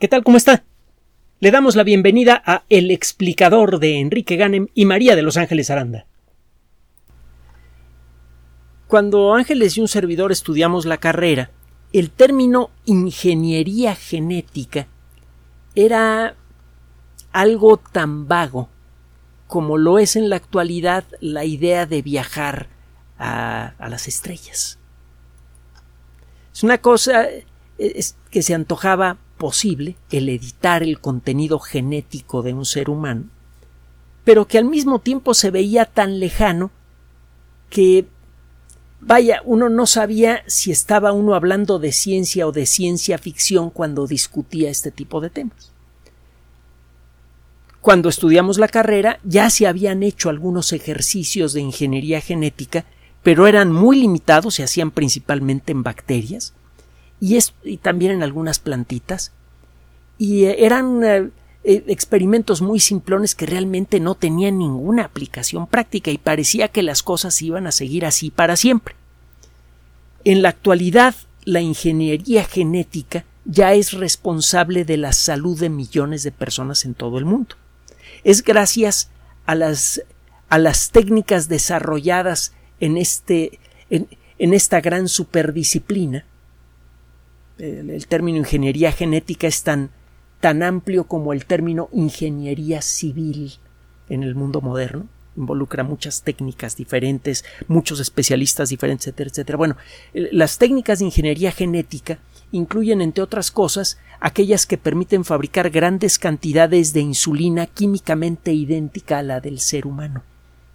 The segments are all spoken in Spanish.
¿Qué tal? ¿Cómo está? Le damos la bienvenida a El explicador de Enrique Ganem y María de Los Ángeles Aranda. Cuando Ángeles y un servidor estudiamos la carrera, el término ingeniería genética era algo tan vago como lo es en la actualidad la idea de viajar a, a las estrellas. Es una cosa que se antojaba posible el editar el contenido genético de un ser humano, pero que al mismo tiempo se veía tan lejano que vaya, uno no sabía si estaba uno hablando de ciencia o de ciencia ficción cuando discutía este tipo de temas. Cuando estudiamos la carrera ya se habían hecho algunos ejercicios de ingeniería genética, pero eran muy limitados, se hacían principalmente en bacterias, y, también en algunas plantitas. Y eh, eran eh, eh, experimentos muy simplones que realmente no tenían ninguna aplicación práctica y parecía que las cosas iban a seguir así para siempre. En la actualidad, la ingeniería genética ya es responsable de la salud de millones de personas en todo el mundo. Es gracias a las, a las técnicas desarrolladas en, este, en, en esta gran superdisciplina el, término ingeniería genética es tan, tan amplio como el término ingeniería civil en el mundo moderno involucra muchas técnicas diferentes, muchos especialistas diferentes, etcétera, etcétera. Bueno, las técnicas de ingeniería genética incluyen, entre otras cosas, aquellas que permiten fabricar grandes cantidades de insulina químicamente idéntica a la del ser humano.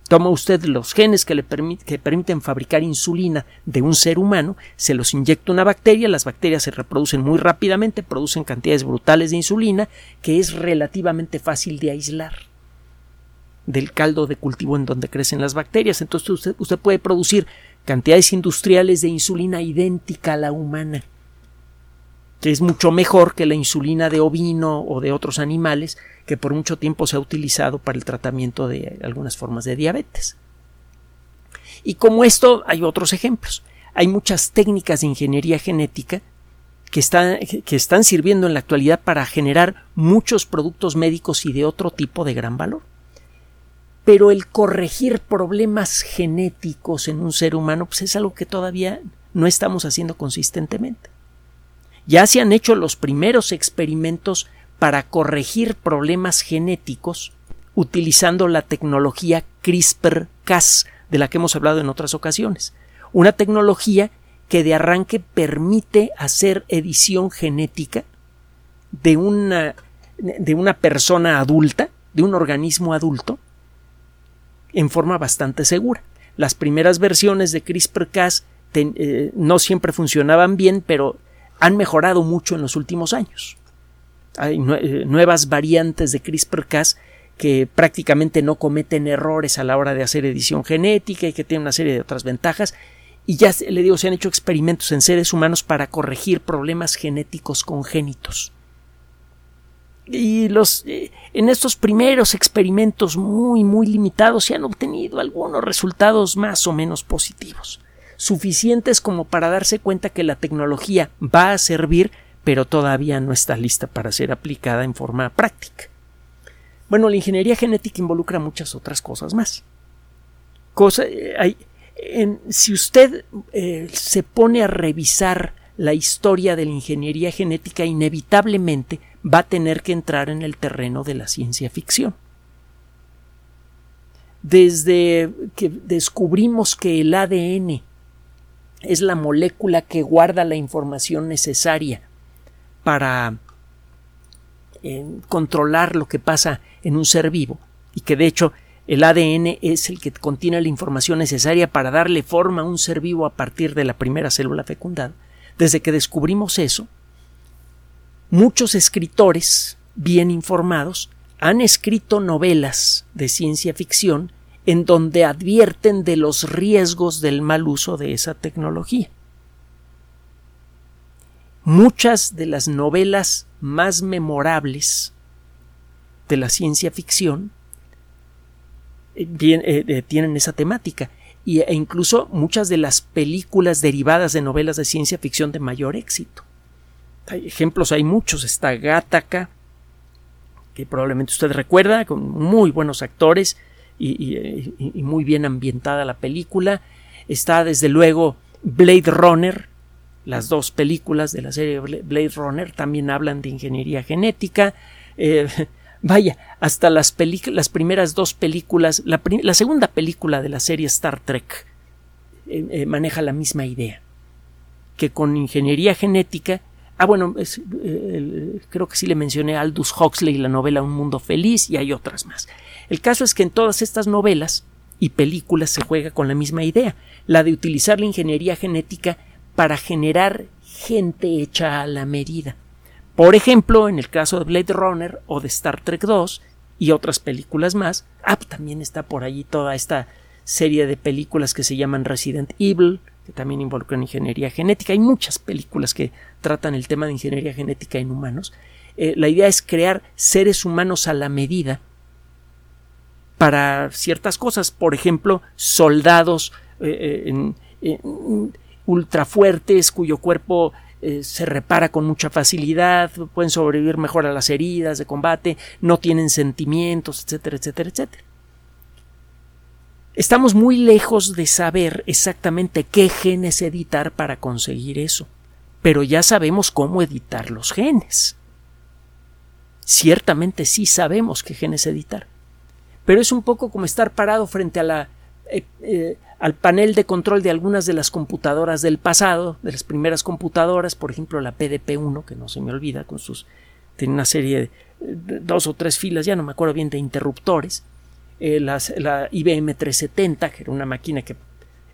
Toma usted los genes que le permiten fabricar insulina de un ser humano, se los inyecta una bacteria, las bacterias se reproducen muy rápidamente, producen cantidades brutales de insulina que es relativamente fácil de aislar del caldo de cultivo en donde crecen las bacterias. Entonces usted, usted puede producir cantidades industriales de insulina idéntica a la humana que es mucho mejor que la insulina de ovino o de otros animales que por mucho tiempo se ha utilizado para el tratamiento de algunas formas de diabetes. Y como esto hay otros ejemplos. Hay muchas técnicas de ingeniería genética que están, que están sirviendo en la actualidad para generar muchos productos médicos y de otro tipo de gran valor. Pero el corregir problemas genéticos en un ser humano pues es algo que todavía no estamos haciendo consistentemente. Ya se han hecho los primeros experimentos para corregir problemas genéticos utilizando la tecnología CRISPR-Cas de la que hemos hablado en otras ocasiones. Una tecnología que de arranque permite hacer edición genética de una, de una persona adulta, de un organismo adulto, en forma bastante segura. Las primeras versiones de CRISPR-Cas eh, no siempre funcionaban bien, pero han mejorado mucho en los últimos años. Hay eh, nuevas variantes de CRISPR-Cas que prácticamente no cometen errores a la hora de hacer edición genética y que tienen una serie de otras ventajas. Y ya le digo, se han hecho experimentos en seres humanos para corregir problemas genéticos congénitos. Y los, eh, en estos primeros experimentos muy, muy limitados se han obtenido algunos resultados más o menos positivos suficientes como para darse cuenta que la tecnología va a servir, pero todavía no está lista para ser aplicada en forma práctica. Bueno, la ingeniería genética involucra muchas otras cosas más. Eh, si usted eh, se pone a revisar la historia de la ingeniería genética, inevitablemente va a tener que entrar en el terreno de la ciencia ficción. Desde que descubrimos que el ADN es la molécula que guarda la información necesaria para eh, controlar lo que pasa en un ser vivo y que de hecho el ADN es el que contiene la información necesaria para darle forma a un ser vivo a partir de la primera célula fecundada. Desde que descubrimos eso, muchos escritores bien informados han escrito novelas de ciencia ficción en donde advierten de los riesgos del mal uso de esa tecnología. Muchas de las novelas más memorables de la ciencia ficción eh, eh, eh, tienen esa temática e incluso muchas de las películas derivadas de novelas de ciencia ficción de mayor éxito. hay ejemplos hay muchos. Está Gattaca, que probablemente usted recuerda, con muy buenos actores y, muy bien ambientada la película. Está desde luego Blade Runner, las dos películas de la serie Blade Runner también hablan de ingeniería genética. Eh, vaya, hasta las, las, primeras dos películas, la, segunda película de la serie Star Trek eh, eh, maneja la misma idea, que con ingeniería genética, ah bueno, creo que sí le mencioné a Aldous Huxley la novela Un Mundo Feliz y hay otras más. El caso es que en todas estas novelas y películas se juega con la misma idea, la de utilizar la ingeniería genética para generar gente hecha a la medida. Por ejemplo, en el caso de Blade Runner o de Star Trek 2 y otras películas más, ah, pues también está por allí toda esta serie de películas que se llaman Resident Evil, que también involucran ingeniería genética. Hay muchas películas que tratan el tema de ingeniería genética en humanos. Eh, la idea es crear seres humanos a la medida para ciertas cosas, por ejemplo, soldados eh, eh, en, ultra fuertes cuyo cuerpo eh, se repara con mucha facilidad, pueden sobrevivir mejor a las heridas de combate, no tienen sentimientos, etcétera, etcétera, etcétera. Estamos muy lejos de saber exactamente qué genes editar para conseguir eso, pero ya sabemos cómo editar los genes. Ciertamente sí sabemos qué genes editar, pero es un poco como estar parado frente a la eh, eh, al panel de control de algunas de las computadoras del pasado, de las primeras computadoras, por ejemplo la PDP-1, que no se me olvida, con sus tiene una serie de dos o tres filas, ya no me acuerdo bien, de interruptores, eh, la IBM 370, que era una máquina que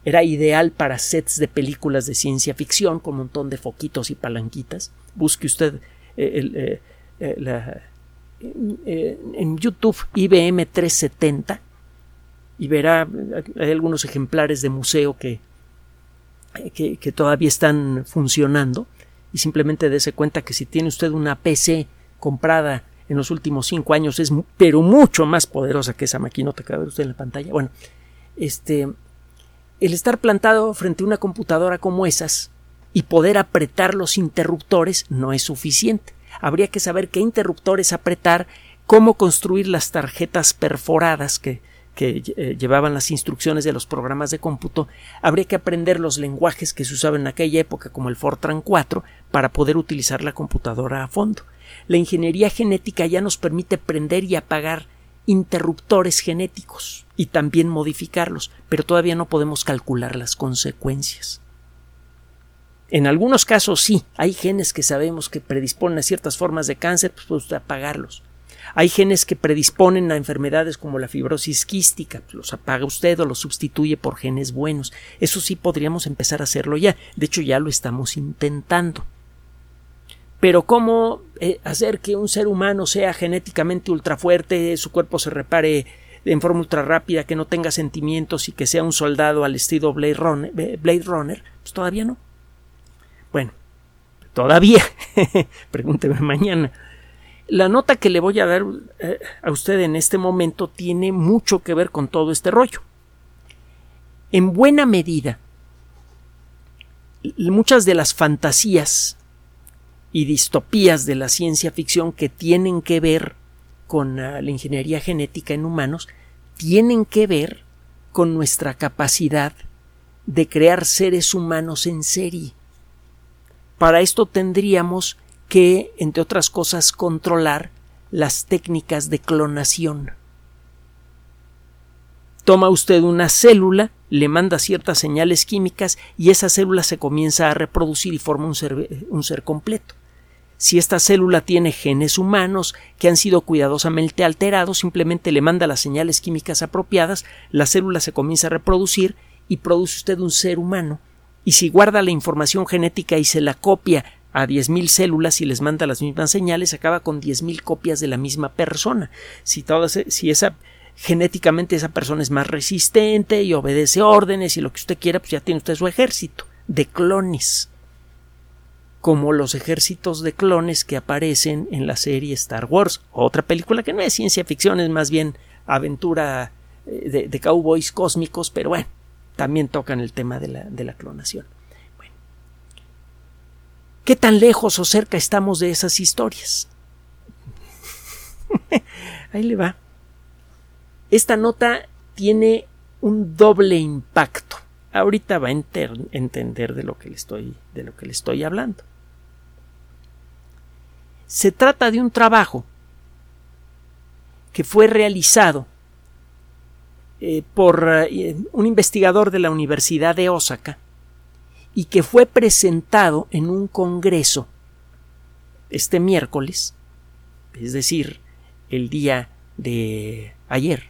era ideal para sets de películas de ciencia ficción, con un montón de foquitos y palanquitas. Busque usted en YouTube IBM 370 y verá, hay algunos ejemplares de museo que, que, todavía están funcionando y simplemente dése cuenta que si tiene usted una PC comprada en los últimos cinco años es pero mucho más poderosa que esa maquinota que ve usted en la pantalla. Bueno, este el estar plantado frente a una computadora como esas y poder apretar los interruptores no es suficiente. Habría que saber qué interruptores apretar, cómo construir las tarjetas perforadas que que eh, llevaban las instrucciones de los programas de cómputo, habría que aprender los lenguajes que se usaban en aquella época, como el Fortran 4, para poder utilizar la computadora a fondo. La ingeniería genética ya nos permite prender y apagar interruptores genéticos y también modificarlos, pero todavía no podemos calcular las consecuencias. En algunos casos sí, hay genes que sabemos que predisponen a ciertas formas de cáncer, pues puede apagarlos. Hay genes que predisponen a enfermedades como la fibrosis quística, los apaga usted o los sustituye por genes buenos. Eso sí podríamos empezar a hacerlo ya. De hecho, ya lo estamos intentando. Pero ¿cómo eh, hacer que un ser humano sea genéticamente ultrafuerte, su cuerpo se repare en forma ultra rápida, que no tenga sentimientos y que sea un soldado al estilo Blade Runner? Eh, Blade Runner? Pues todavía no. Bueno, todavía. Pregúnteme mañana. La nota que le voy a dar eh, a usted en este momento tiene mucho que ver con todo este rollo. En buena medida, muchas de las fantasías y distopías de la ciencia ficción que tienen que ver con ah, la ingeniería genética en humanos tienen que ver con nuestra capacidad de crear seres humanos en serie. Para esto tendríamos que, entre otras cosas, controlar las técnicas de clonación. Toma usted una célula, le manda ciertas señales químicas y esa célula se comienza a reproducir y forma un ser, completo. Si esta célula tiene genes humanos que han sido cuidadosamente alterados, simplemente le manda las señales químicas apropiadas, la célula se comienza a reproducir y produce usted un ser humano. Y si guarda la información genética y se la copia a 10.000 células y les manda las mismas señales, acaba con 10.000 copias de la misma persona. Si, todas, si esa genéticamente esa persona es más resistente y obedece órdenes y lo que usted quiera, pues ya tiene usted su ejército de clones. Como los ejércitos de clones que aparecen en la serie Star Wars, otra película que no es ciencia ficción, es más bien aventura eh, de, de cowboys cósmicos, pero bueno, también tocan el tema de la, de la clonación. ¿Qué tan lejos o cerca estamos de esas historias? Ahí le va. Esta nota tiene un doble impacto. Ahorita va a entender de lo que le estoy, de lo que le estoy hablando. Se trata de un trabajo que fue realizado eh, por eh, un investigador de la Universidad de Osaka y que fue presentado en un congreso este miércoles, es decir, el día de ayer.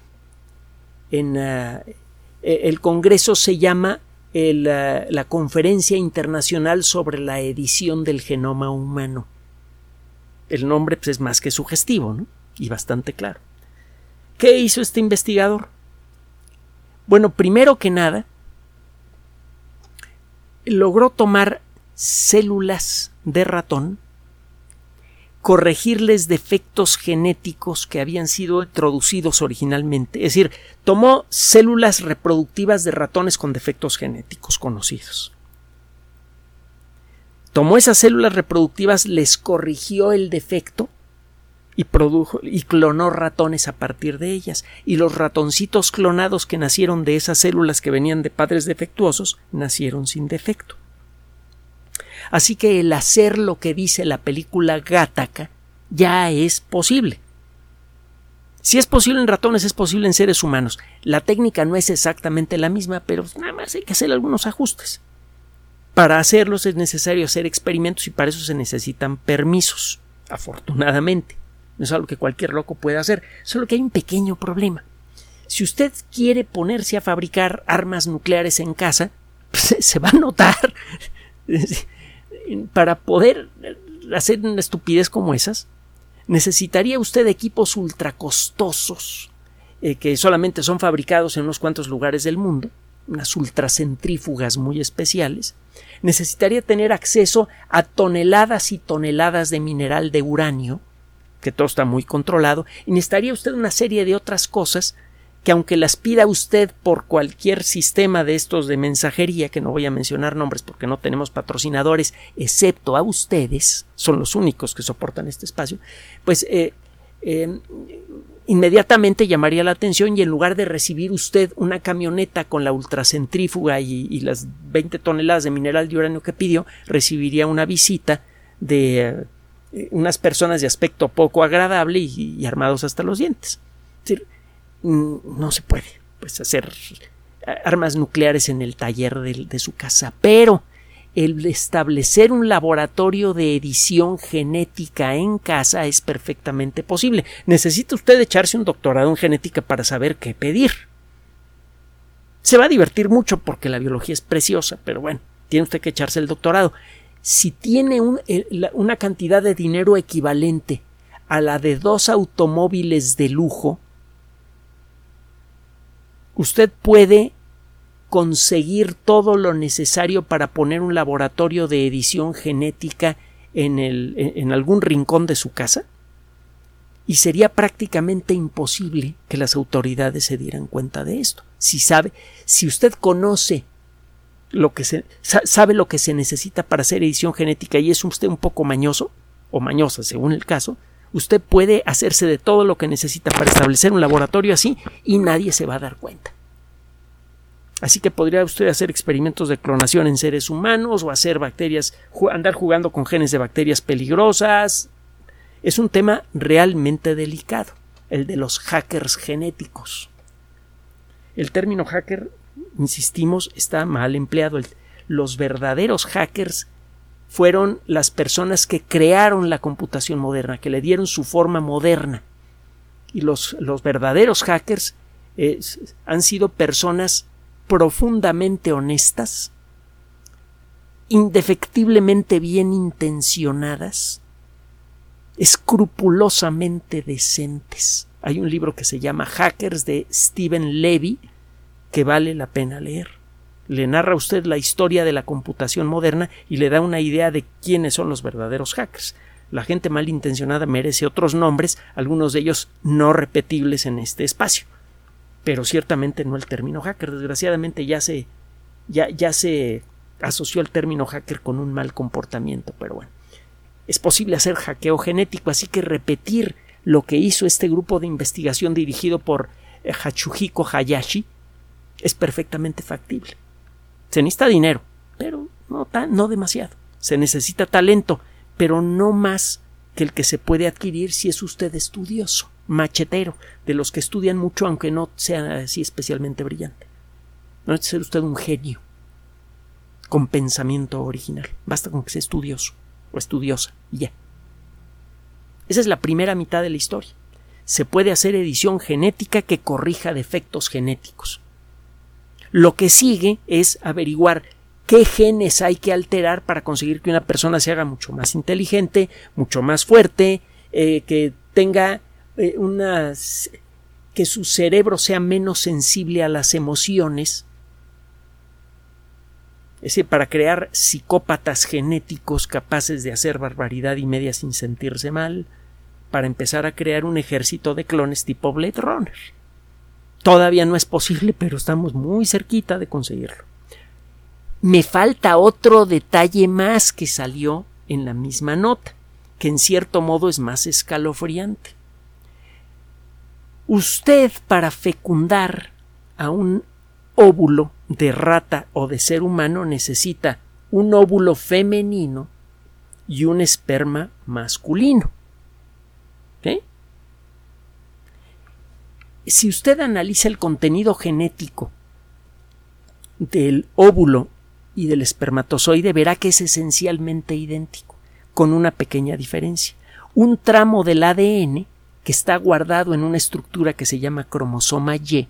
En, eh, el congreso se llama la Conferencia Internacional sobre la Edición del Genoma Humano. El nombre pues, es más que sugestivo y bastante claro. ¿Qué hizo este investigador? Bueno, primero que nada, logró tomar células de ratón, corregirles defectos genéticos que habían sido introducidos originalmente, es decir, tomó células reproductivas de ratones con defectos genéticos conocidos. Tomó esas células reproductivas, les corrigió el defecto y produjo y clonó ratones a partir de ellas y los ratoncitos clonados que nacieron de esas células que venían de padres defectuosos nacieron sin defecto. Así que el hacer lo que dice la película Gattaca ya es posible. Si es posible en ratones, es posible en seres humanos. La técnica no es exactamente la misma, pero nada más hay que hacer algunos ajustes. Para hacerlos es necesario hacer experimentos y para eso se necesitan permisos, afortunadamente. No es algo que cualquier loco pueda hacer, solo que hay un pequeño problema. Si usted quiere ponerse a fabricar armas nucleares en casa, pues, se va a notar. Para poder hacer una estupidez como esas, necesitaría usted equipos ultracostosos eh, que solamente son fabricados en unos cuantos lugares del mundo, unas ultracentrífugas muy especiales. Necesitaría tener acceso a toneladas y toneladas de mineral de uranio, que todo está muy controlado, y necesitaría usted una serie de otras cosas que aunque las pida usted por cualquier sistema de estos de mensajería, que no voy a mencionar nombres porque no tenemos patrocinadores, excepto a ustedes, son los únicos que soportan este espacio, pues eh, em, inmediatamente llamaría la atención y en lugar de recibir usted una camioneta con la ultracentrífuga y, y las 20 toneladas de mineral de uranio que pidió, recibiría una visita de unas personas de aspecto poco agradable y, armados hasta los dientes. Es decir, no se puede pues, hacer armas nucleares en el taller de, su casa, pero el establecer un laboratorio de edición genética en casa es perfectamente posible. Necesita usted echarse un doctorado en genética para saber qué pedir. Se va a divertir mucho porque la biología es preciosa, pero bueno, tiene usted que echarse el doctorado si tiene una cantidad de dinero equivalente a la de dos automóviles de lujo, usted puede conseguir todo lo necesario para poner un laboratorio de edición genética en, en algún rincón de su casa? Y sería prácticamente imposible que las autoridades se dieran cuenta de esto. Si sabe, si usted conoce lo que se sabe lo que se necesita para hacer edición genética y es usted un poco mañoso o mañosa según el caso, usted puede hacerse de todo lo que necesita para establecer un laboratorio así y nadie se va a dar cuenta. Así que podría usted hacer experimentos de clonación en seres humanos o hacer bacterias, andar jugando con genes de bacterias peligrosas. Es un tema realmente delicado, el de los hackers genéticos. El término hacker insistimos, está mal empleado. Los verdaderos hackers fueron las personas que crearon la computación moderna, que le dieron su forma moderna. Y los, los verdaderos hackers han sido personas profundamente honestas, indefectiblemente bien intencionadas, escrupulosamente decentes. Hay un libro que se llama Hackers de Stephen Levy, que vale la pena leer. Le narra a usted la historia de la computación moderna y le da una idea de quiénes son los verdaderos hackers. La gente malintencionada merece otros nombres, algunos de ellos no repetibles en este espacio. Pero ciertamente no el término hacker. Desgraciadamente ya se. ya, ya se asoció el término hacker con un mal comportamiento, pero bueno. Es posible hacer hackeo genético, así que repetir lo que hizo este grupo de investigación dirigido por eh, Hachuhiko Hayashi es perfectamente factible. Se necesita dinero, pero no, no demasiado. Se necesita talento, pero no más que el que se puede adquirir si es usted estudioso, machetero, de los que estudian mucho aunque no sea así especialmente brillante. No es ser usted un genio con pensamiento original. Basta con que sea estudioso o estudiosa y ya. Esa es la primera mitad de la historia. Se puede hacer edición genética que corrija defectos genéticos. Lo que sigue es averiguar qué genes hay que alterar para conseguir que una persona se haga mucho más inteligente, mucho más fuerte, eh, que tenga eh, unas que su cerebro sea menos sensible a las emociones. Es decir, para crear psicópatas genéticos capaces de hacer barbaridad y media sin sentirse mal, para empezar a crear un ejército de clones tipo Blade Runner. Todavía no es posible, pero estamos muy cerquita de conseguirlo. Me falta otro detalle más que salió en la misma nota, que en cierto modo es más escalofriante. Usted para fecundar a un óvulo de rata o de ser humano necesita un óvulo femenino y un esperma masculino. Si usted analiza el contenido genético del óvulo y del espermatozoide, verá que es esencialmente idéntico, con una pequeña diferencia. Un tramo del ADN que está guardado en una estructura que se llama cromosoma Y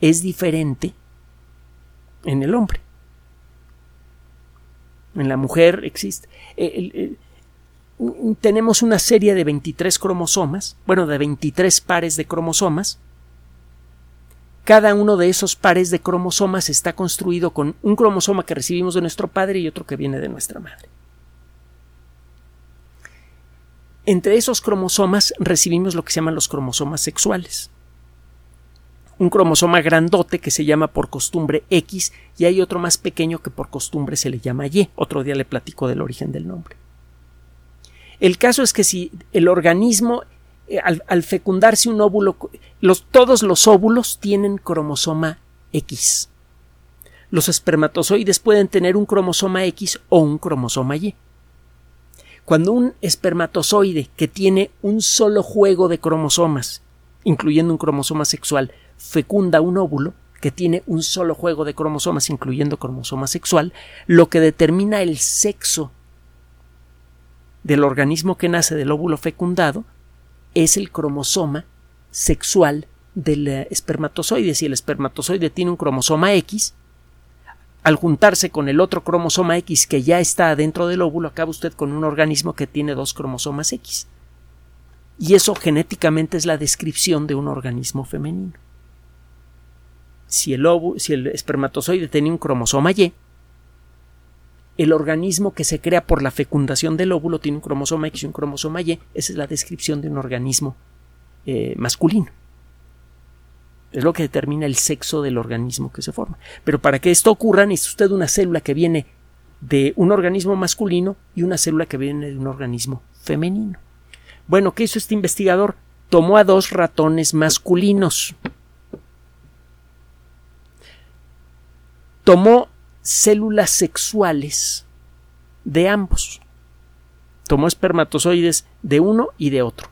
es diferente en el hombre. En la mujer existe. Eh, tenemos una serie de 23 cromosomas, bueno, de 23 pares de cromosomas. Cada uno de esos pares de cromosomas está construido con un cromosoma que recibimos de nuestro padre y otro que viene de nuestra madre. Entre esos cromosomas recibimos lo que se llaman los cromosomas sexuales. Un cromosoma grandote que se llama por costumbre X y hay otro más pequeño que por costumbre se le llama Y. Otro día le platico del origen del nombre. El caso es que si el organismo, eh, al, fecundarse un óvulo, todos los óvulos tienen cromosoma X. Los espermatozoides pueden tener un cromosoma X o un cromosoma Y. Cuando un espermatozoide que tiene un solo juego de cromosomas, incluyendo un cromosoma sexual, fecunda un óvulo que tiene un solo juego de cromosomas, incluyendo cromosoma sexual, lo que determina el sexo del organismo que nace del óvulo fecundado es el cromosoma sexual del eh, espermatozoide. Si el espermatozoide tiene un cromosoma X, al juntarse con el otro cromosoma X que ya está dentro del óvulo, acaba usted con un organismo que tiene dos cromosomas X. Y eso genéticamente es la descripción de un organismo femenino. Si el, óvulo, si el espermatozoide tiene un cromosoma Y, el organismo que se crea por la fecundación del óvulo tiene un cromosoma X y un cromosoma Y. Esa es la descripción de un organismo eh, masculino. Es lo que determina el sexo del organismo que se forma. Pero para que esto ocurra, necesita usted una célula que viene de un organismo masculino y una célula que viene de un organismo femenino. Bueno, ¿qué hizo este investigador? Tomó a dos ratones masculinos. Tomó células sexuales de ambos. Tomó espermatozoides de uno y de otro.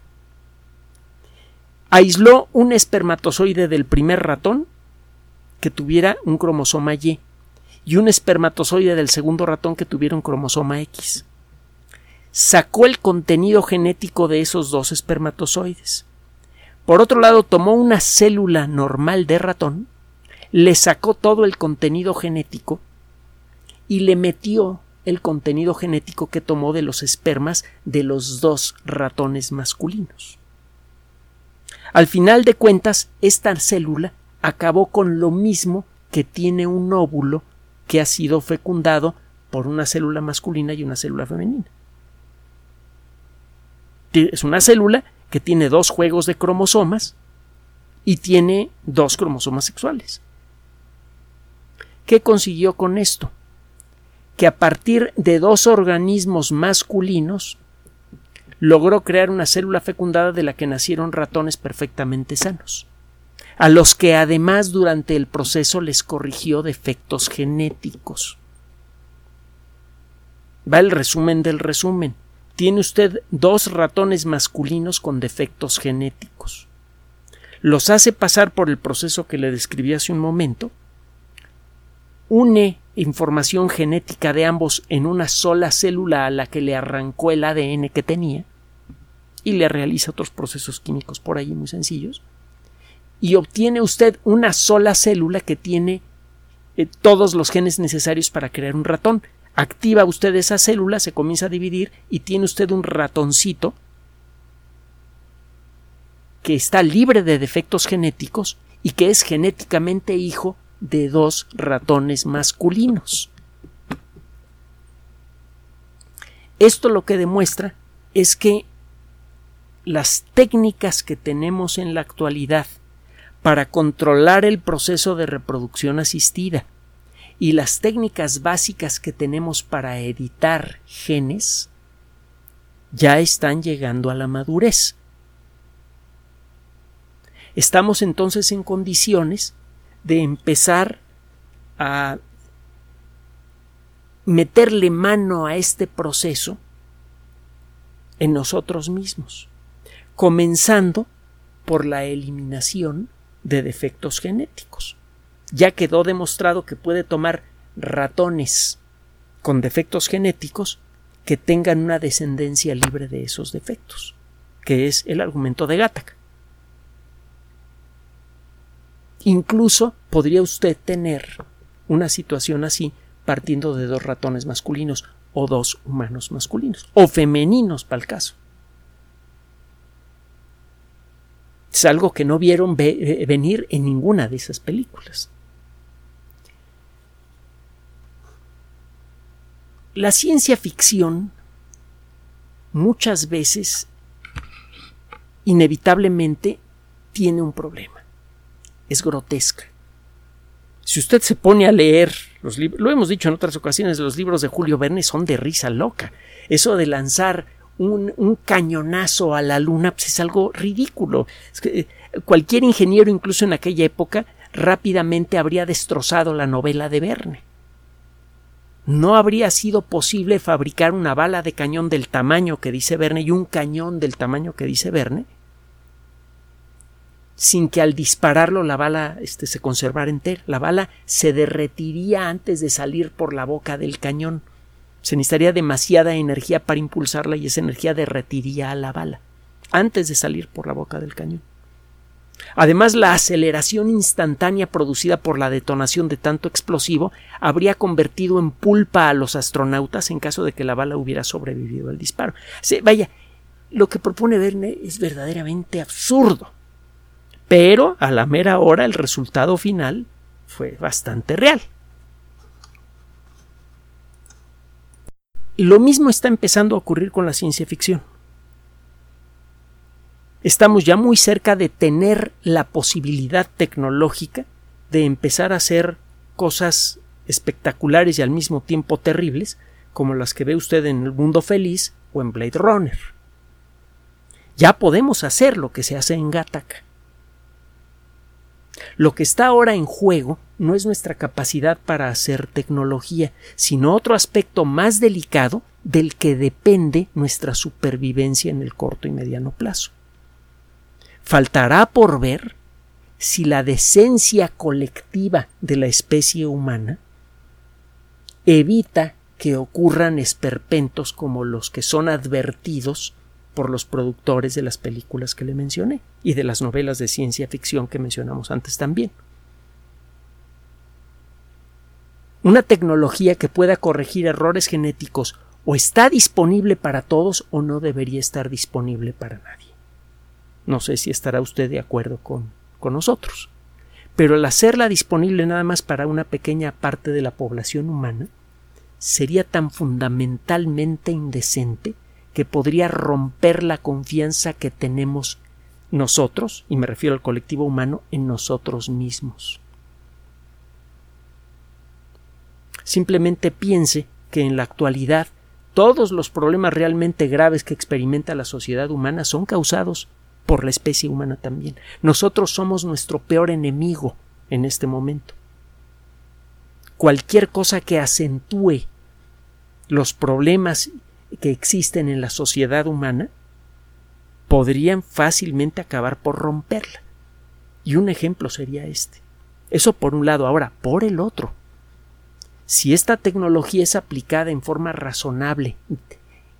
Aisló un espermatozoide del primer ratón que tuviera un cromosoma Y y un espermatozoide del segundo ratón que tuviera un cromosoma X. Sacó el contenido genético de esos dos espermatozoides. Por otro lado, tomó una célula normal de ratón, le sacó todo el contenido genético y le metió el contenido genético que tomó de los espermas de los dos ratones masculinos. Al final de cuentas, esta célula acabó con lo mismo que tiene un óvulo que ha sido fecundado por una célula masculina y una célula femenina. Es una célula que tiene dos juegos de cromosomas y tiene dos cromosomas sexuales. ¿Qué consiguió con esto? Que a partir de dos organismos masculinos logró crear una célula fecundada de la que nacieron ratones perfectamente sanos, a los que además durante el proceso les corrigió defectos genéticos. Va el resumen del resumen. Tiene usted dos ratones masculinos con defectos genéticos. Los hace pasar por el proceso que le describí hace un momento, une información genética de ambos en una sola célula a la que le arrancó el ADN que tenía y le realiza otros procesos químicos por ahí muy sencillos y obtiene usted una sola célula que tiene eh, todos los genes necesarios para crear un ratón. Activa usted esa célula, se comienza a dividir y tiene usted un ratoncito que está libre de defectos genéticos y que es genéticamente hijo de dos ratones masculinos. Esto lo que demuestra es que las técnicas que tenemos en la actualidad para controlar el proceso de reproducción asistida y las técnicas básicas que tenemos para editar genes ya están llegando a la madurez. Estamos entonces en condiciones de empezar a meterle mano a este proceso en nosotros mismos, comenzando por la eliminación de defectos genéticos. Ya quedó demostrado que puede tomar ratones con defectos genéticos que tengan una descendencia libre de esos defectos, que es el argumento de Gattaca. Incluso podría usted tener una situación así partiendo de dos ratones masculinos o dos humanos masculinos o femeninos para el caso. Es algo que no vieron eh, venir en ninguna de esas películas. La ciencia ficción muchas veces inevitablemente tiene un problema es grotesca. Si usted se pone a leer los libros, lo hemos dicho en otras ocasiones, los libros de Julio Verne son de risa loca. Eso de lanzar un, cañonazo a la luna pues es algo ridículo. Eh, cualquier ingeniero, incluso en aquella época, rápidamente habría destrozado la novela de Verne. No habría sido posible fabricar una bala de cañón del tamaño que dice Verne y un cañón del tamaño que dice Verne sin que al dispararlo la bala este, se conservara entera. La bala se derretiría antes de salir por la boca del cañón. Se necesitaría demasiada energía para impulsarla y esa energía derretiría a la bala antes de salir por la boca del cañón. Además, la aceleración instantánea producida por la detonación de tanto explosivo habría convertido en pulpa a los astronautas en caso de que la bala hubiera sobrevivido al disparo. vaya, lo que propone Verne es verdaderamente absurdo pero a la mera hora el resultado final fue bastante real. Lo mismo está empezando a ocurrir con la ciencia ficción. Estamos ya muy cerca de tener la posibilidad tecnológica de empezar a hacer cosas espectaculares y al mismo tiempo terribles, como las que ve usted en El Mundo Feliz o en Blade Runner. Ya podemos hacer lo que se hace en Gattaca. Lo que está ahora en juego no es nuestra capacidad para hacer tecnología, sino otro aspecto más delicado del que depende nuestra supervivencia en el corto y mediano plazo. Faltará por ver si la decencia colectiva de la especie humana evita que ocurran esperpentos como los que son advertidos por los productores de las películas que le mencioné y de las novelas de ciencia ficción que mencionamos antes también. Una tecnología que pueda corregir errores genéticos o está disponible para todos o no debería estar disponible para nadie. No sé si estará usted de acuerdo con, con nosotros. Pero el hacerla disponible nada más para una pequeña parte de la población humana sería tan fundamentalmente indecente que podría romper la confianza que tenemos nosotros, y me refiero al colectivo humano, en nosotros mismos. Simplemente piense que en la actualidad todos los problemas realmente graves que experimenta la sociedad humana son causados por la especie humana también. Nosotros somos nuestro peor enemigo en este momento. Cualquier cosa que acentúe los problemas que existen en la sociedad humana podrían fácilmente acabar por romperla. Y un ejemplo sería este. Eso por un lado. Ahora, por el otro. Si esta tecnología es aplicada en forma razonable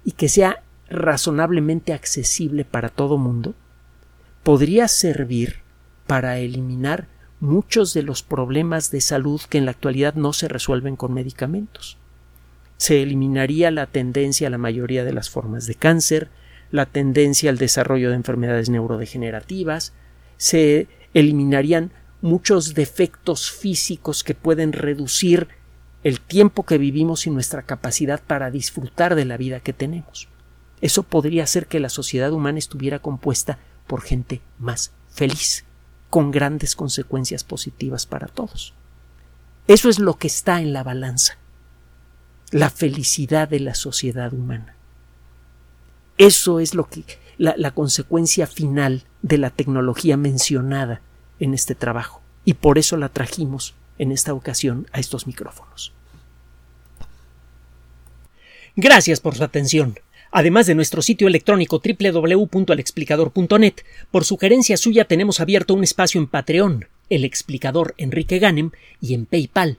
y que sea razonablemente accesible para todo mundo, podría servir para eliminar muchos de los problemas de salud que en la actualidad no se resuelven con medicamentos. Se eliminaría la tendencia a la mayoría de las formas de cáncer, la tendencia al desarrollo de enfermedades neurodegenerativas, se eliminarían muchos defectos físicos que pueden reducir el tiempo que vivimos y nuestra capacidad para disfrutar de la vida que tenemos. Eso podría hacer que la sociedad humana estuviera compuesta por gente más feliz, con grandes consecuencias positivas para todos. Eso es lo que está en la balanza, la felicidad de la sociedad humana. Eso es lo que la, la consecuencia final de la tecnología mencionada en este trabajo y por eso la trajimos en esta ocasión a estos micrófonos. Gracias por su atención. Además de nuestro sitio electrónico www.alexplicador.net, por sugerencia suya tenemos abierto un espacio en Patreon, el explicador Enrique Ganem, y en PayPal,